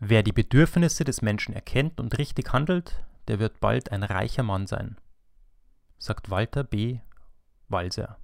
Wer die Bedürfnisse des Menschen erkennt und richtig handelt, der wird bald ein reicher Mann sein, sagt Walter B. Walser.